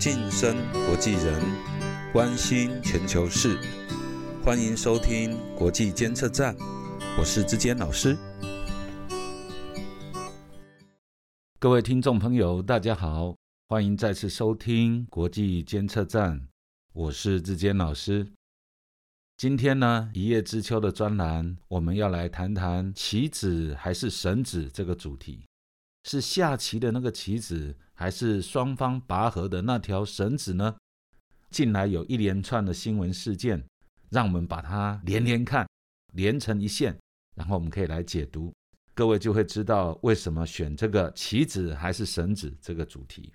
晋升国际人，关心全球事，欢迎收听国际监测站，我是志坚老师。各位听众朋友，大家好，欢迎再次收听国际监测站，我是志坚老师。今天呢，一叶知秋的专栏，我们要来谈谈棋子还是绳子这个主题。是下棋的那个棋子，还是双方拔河的那条绳子呢？近来有一连串的新闻事件，让我们把它连连看，连成一线，然后我们可以来解读，各位就会知道为什么选这个棋子还是绳子这个主题。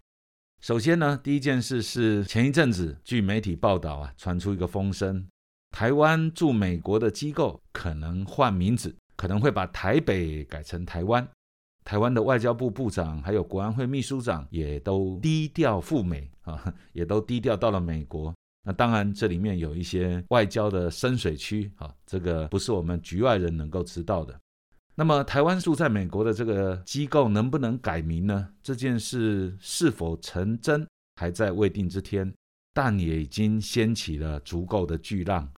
首先呢，第一件事是前一阵子据媒体报道啊，传出一个风声，台湾驻美国的机构可能换名字，可能会把台北改成台湾。台湾的外交部部长还有国安会秘书长也都低调赴美 啊，也都低调到了美国。那当然，这里面有一些外交的深水区啊，这个不是我们局外人能够知道的。那么，台湾住在美国的这个机构能不能改名呢？这件事是否成真，还在未定之天。但也已经掀起了足够的巨浪，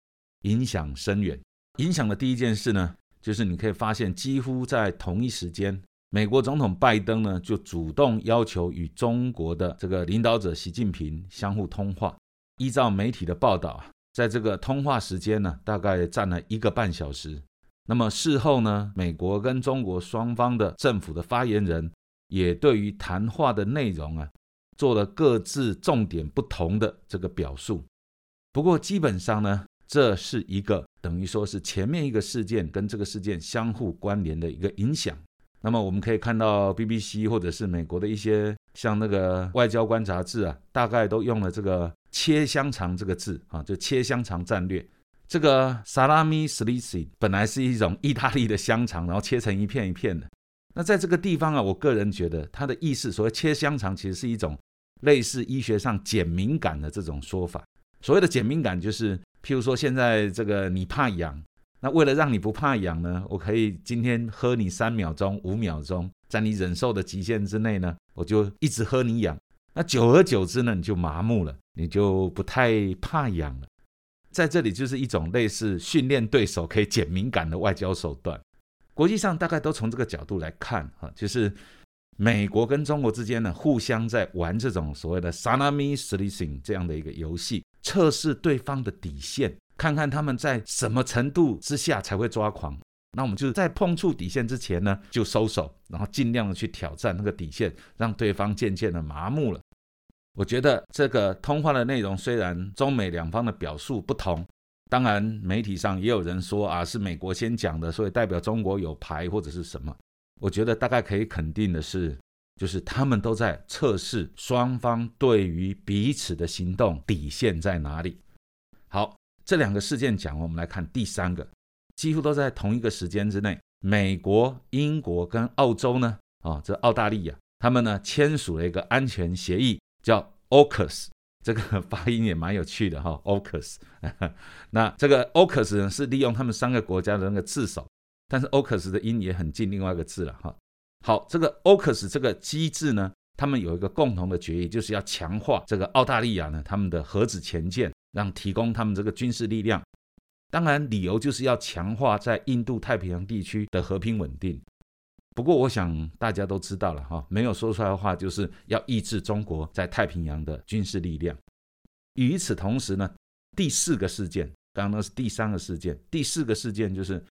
影响深远。影响的第一件事呢，就是你可以发现，几乎在同一时间。美国总统拜登呢，就主动要求与中国的这个领导者习近平相互通话。依照媒体的报道啊，在这个通话时间呢，大概占了一个半小时。那么事后呢，美国跟中国双方的政府的发言人也对于谈话的内容啊，做了各自重点不同的这个表述。不过基本上呢，这是一个等于说是前面一个事件跟这个事件相互关联的一个影响。那么我们可以看到，BBC 或者是美国的一些像那个外交官杂志啊，大概都用了这个“切香肠”这个字啊，就切香肠战略。这个 salami s l i c i 本来是一种意大利的香肠，然后切成一片一片的。那在这个地方啊，我个人觉得它的意思，所谓切香肠，其实是一种类似医学上减敏感的这种说法。所谓的减敏感，就是譬如说现在这个你怕痒。那为了让你不怕痒呢，我可以今天喝你三秒钟、五秒钟，在你忍受的极限之内呢，我就一直喝你痒。那久而久之呢，你就麻木了，你就不太怕痒了。在这里就是一种类似训练对手可以减敏感的外交手段。国际上大概都从这个角度来看哈，就是美国跟中国之间呢，互相在玩这种所谓的 “salami slicing” 这样的一个游戏，测试对方的底线。看看他们在什么程度之下才会抓狂，那我们就是在碰触底线之前呢，就收手，然后尽量的去挑战那个底线，让对方渐渐的麻木了。我觉得这个通话的内容虽然中美两方的表述不同，当然媒体上也有人说啊是美国先讲的，所以代表中国有牌或者是什么。我觉得大概可以肯定的是，就是他们都在测试双方对于彼此的行动底线在哪里。好。这两个事件讲，我们来看第三个，几乎都在同一个时间之内。美国、英国跟澳洲呢，啊，这澳大利亚，他们呢签署了一个安全协议，叫 AUKUS，这个发音也蛮有趣的哈，AUKUS。那这个 AUKUS 呢是利用他们三个国家的那个字首，但是 AUKUS 的音也很近另外一个字了哈。好，这个 AUKUS 这个机制呢，他们有一个共同的决议，就是要强化这个澳大利亚呢他们的核子前舰。让提供他们这个军事力量，当然理由就是要强化在印度太平洋地区的和平稳定。不过我想大家都知道了哈，没有说出来的话就是要抑制中国在太平洋的军事力量。与此同时呢，第四个事件，刚刚是第三个事件，第四个事件就是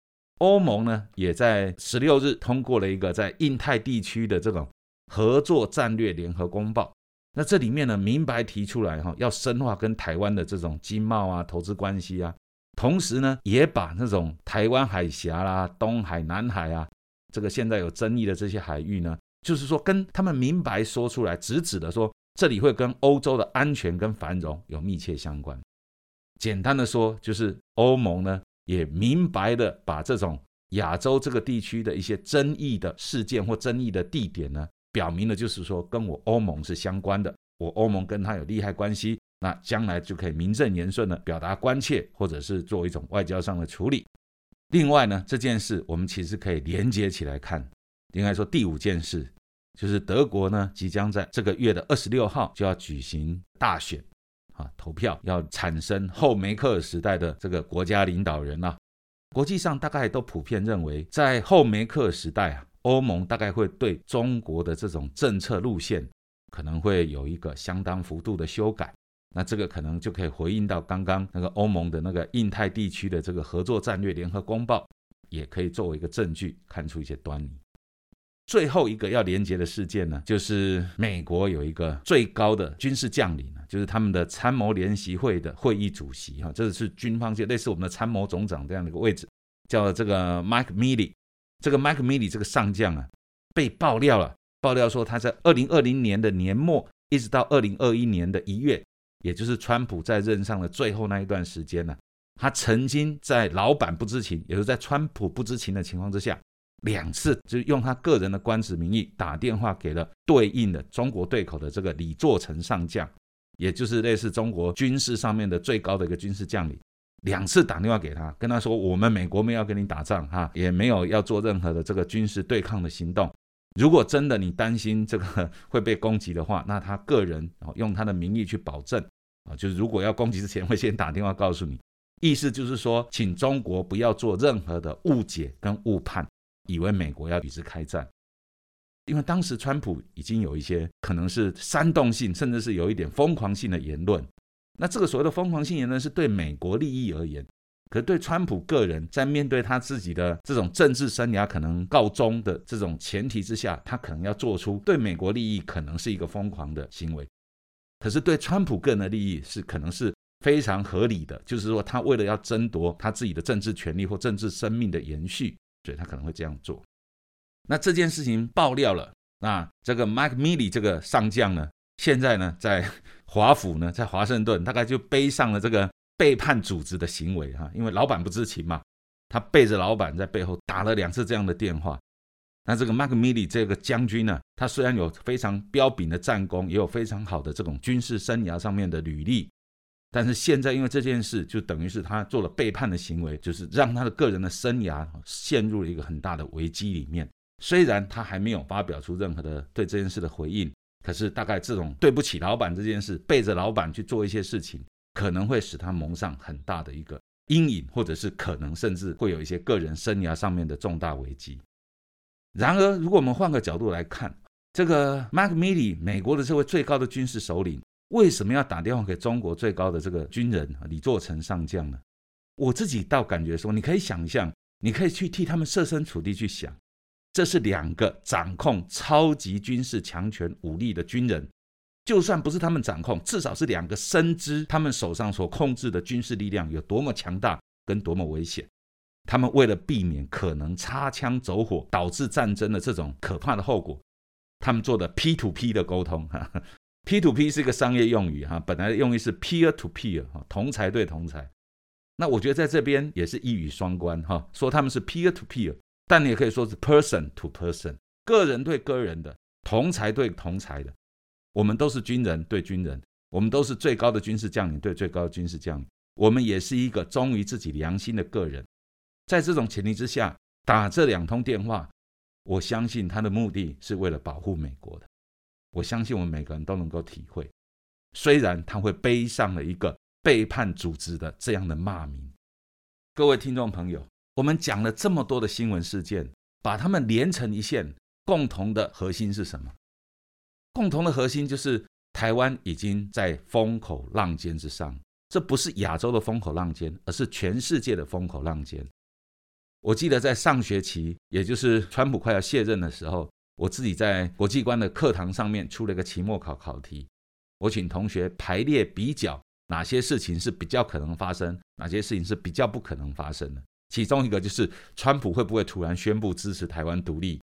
欧盟呢也在十六日通过了一个在印太地区的这种合作战略联合公报。那这里面呢，明白提出来哈，要深化跟台湾的这种经贸啊、投资关系啊，同时呢，也把那种台湾海峡啦、东海、南海啊，这个现在有争议的这些海域呢，就是说跟他们明白说出来，直指的说，这里会跟欧洲的安全跟繁荣有密切相关。简单的说，就是欧盟呢，也明白的把这种亚洲这个地区的一些争议的事件或争议的地点呢。表明了就是说，跟我欧盟是相关的，我欧盟跟他有利害关系，那将来就可以名正言顺的表达关切，或者是做一种外交上的处理。另外呢，这件事我们其实可以连接起来看，应该说第五件事就是德国呢即将在这个月的二十六号就要举行大选啊，投票要产生后梅克尔时代的这个国家领导人了。国际上大概都普遍认为，在后梅克尔时代啊，欧盟大概会对中国的这种政策路线可能会有一个相当幅度的修改。那这个可能就可以回应到刚刚那个欧盟的那个印太地区的这个合作战略联合公报，也可以作为一个证据，看出一些端倪。最后一个要连接的事件呢，就是美国有一个最高的军事将领呢，就是他们的参谋联席会的会议主席哈，这是军方界类似我们的参谋总长这样的一个位置，叫这个 Mike Milley。这个 Mike Milley 这个上将啊，被爆料了，爆料说他在二零二零年的年末，一直到二零二一年的一月，也就是川普在任上的最后那一段时间呢，他曾经在老板不知情，也就是在川普不知情的情况之下。两次就用他个人的官职名义打电话给了对应的中国对口的这个李作成上将，也就是类似中国军事上面的最高的一个军事将领，两次打电话给他，跟他说我们美国没有跟你打仗哈，也没有要做任何的这个军事对抗的行动。如果真的你担心这个会被攻击的话，那他个人用他的名义去保证啊，就是如果要攻击之前会先打电话告诉你，意思就是说，请中国不要做任何的误解跟误判。以为美国要与之开战，因为当时川普已经有一些可能是煽动性，甚至是有一点疯狂性的言论。那这个所谓的疯狂性言论是对美国利益而言，可是对川普个人在面对他自己的这种政治生涯可能告终的这种前提之下，他可能要做出对美国利益可能是一个疯狂的行为。可是对川普个人的利益是可能是非常合理的，就是说他为了要争夺他自己的政治权利或政治生命的延续。所以他可能会这样做。那这件事情爆料了，那这个 Mike Milley 这个上将呢，现在呢在 华府呢，在华盛顿，大概就背上了这个背叛组织的行为哈，因为老板不知情嘛，他背着老板在背后打了两次这样的电话。那这个 Mike Milley 这个将军呢，他虽然有非常彪炳的战功，也有非常好的这种军事生涯上面的履历。但是现在，因为这件事，就等于是他做了背叛的行为，就是让他的个人的生涯陷入了一个很大的危机里面。虽然他还没有发表出任何的对这件事的回应，可是大概这种对不起老板这件事，背着老板去做一些事情，可能会使他蒙上很大的一个阴影，或者是可能甚至会有一些个人生涯上面的重大危机。然而，如果我们换个角度来看，这个 Mark Milley，美国的这位最高的军事首领。为什么要打电话给中国最高的这个军人李作成上将呢？我自己倒感觉说，你可以想象，你可以去替他们设身处地去想，这是两个掌控超级军事强权武力的军人，就算不是他们掌控，至少是两个深知他们手上所控制的军事力量有多么强大跟多么危险，他们为了避免可能擦枪走火导致战争的这种可怕的后果，他们做的 P to P 的沟通哈。P to P 是一个商业用语哈，本来的用意是 peer to peer 哈，同才对同才。那我觉得在这边也是一语双关哈，说他们是 peer to peer，但你也可以说是 person to person，个人对个人的，同才对同才的。我们都是军人对军人，我们都是最高的军事将领对最高的军事将领，我们也是一个忠于自己良心的个人。在这种前提之下，打这两通电话，我相信他的目的是为了保护美国的。我相信我们每个人都能够体会，虽然他会背上了一个背叛组织的这样的骂名。各位听众朋友，我们讲了这么多的新闻事件，把它们连成一线，共同的核心是什么？共同的核心就是台湾已经在风口浪尖之上，这不是亚洲的风口浪尖，而是全世界的风口浪尖。我记得在上学期，也就是川普快要卸任的时候。我自己在国际观的课堂上面出了一个期末考考题，我请同学排列比较哪些事情是比较可能发生，哪些事情是比较不可能发生的。其中一个就是川普会不会突然宣布支持台湾独立？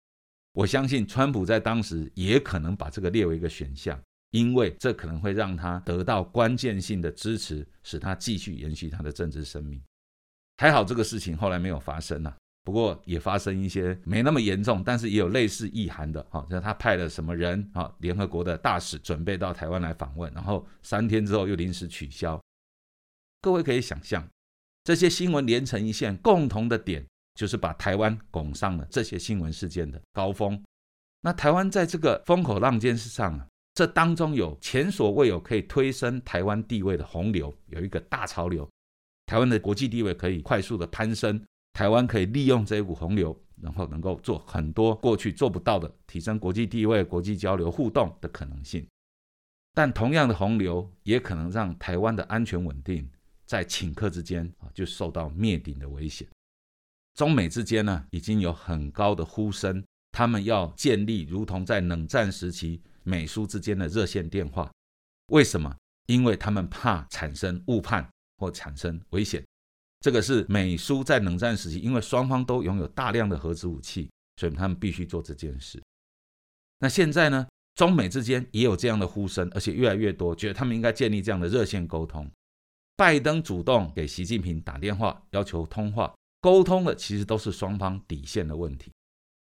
我相信川普在当时也可能把这个列为一个选项，因为这可能会让他得到关键性的支持，使他继续延续他的政治生命。还好这个事情后来没有发生啊。不过也发生一些没那么严重，但是也有类似意涵的，哈，就是他派了什么人啊？联合国的大使准备到台湾来访问，然后三天之后又临时取消。各位可以想象，这些新闻连成一线，共同的点就是把台湾拱上了这些新闻事件的高峰。那台湾在这个风口浪尖之上啊，这当中有前所未有可以推升台湾地位的洪流，有一个大潮流，台湾的国际地位可以快速的攀升，台湾可以利用这一股洪流，然后能够做很多过去做不到的，提升国际地位、国际交流互动的可能性。但同样的洪流也可能让台湾的安全稳定在顷刻之间啊就受到灭顶的危险。中美之间呢已经有很高的呼声，他们要建立如同在冷战时期美苏之间的热线电话。为什么？因为他们怕产生误判或产生危险。这个是美苏在冷战时期，因为双方都拥有大量的核子武器，所以他们必须做这件事。那现在呢？中美之间也有这样的呼声，而且越来越多，觉得他们应该建立这样的热线沟通。拜登主动给习近平打电话，要求通话沟通的，其实都是双方底线的问题。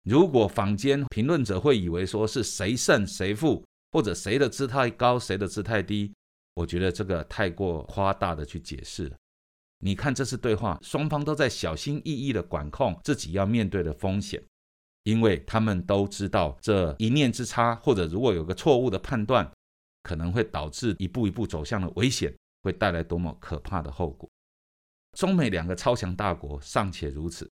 如果坊间评论者会以为说是谁胜谁负，或者谁的姿态高，谁的姿态低，我觉得这个太过夸大的去解释了。你看这次对话，双方都在小心翼翼的管控自己要面对的风险。因为他们都知道这一念之差，或者如果有个错误的判断，可能会导致一步一步走向的危险，会带来多么可怕的后果。中美两个超强大国尚且如此，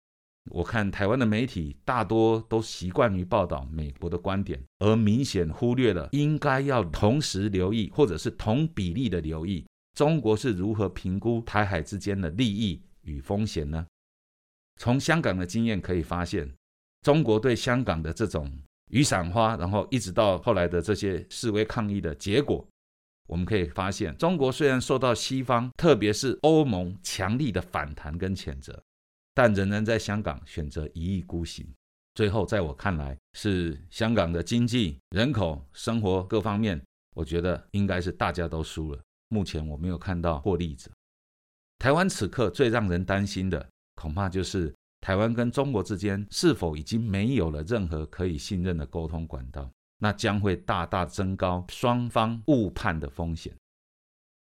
我看台湾的媒体大多都习惯于报道美国的观点，而明显忽略了应该要同时留意，或者是同比例的留意，中国是如何评估台海之间的利益与风险呢？从香港的经验可以发现。中国对香港的这种雨伞花，然后一直到后来的这些示威抗议的结果，我们可以发现，中国虽然受到西方，特别是欧盟强力的反弹跟谴责，但仍然在香港选择一意孤行。最后，在我看来，是香港的经济、人口、生活各方面，我觉得应该是大家都输了。目前我没有看到获利者。台湾此刻最让人担心的，恐怕就是。台湾跟中国之间是否已经没有了任何可以信任的沟通管道？那将会大大增高双方误判的风险。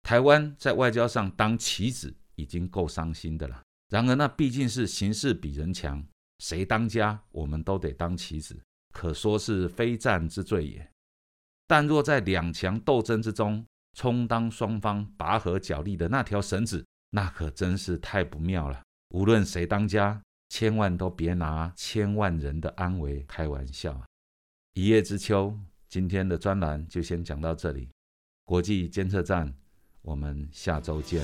台湾在外交上当棋子已经够伤心的了，然而那毕竟是形势比人强，谁当家我们都得当棋子，可说是非战之罪也。但若在两强斗争之中充当双方拔河角力的那条绳子，那可真是太不妙了。无论谁当家。千万都别拿千万人的安危开玩笑。一叶知秋今天的专栏就先讲到这里。国际监测站我们下周见。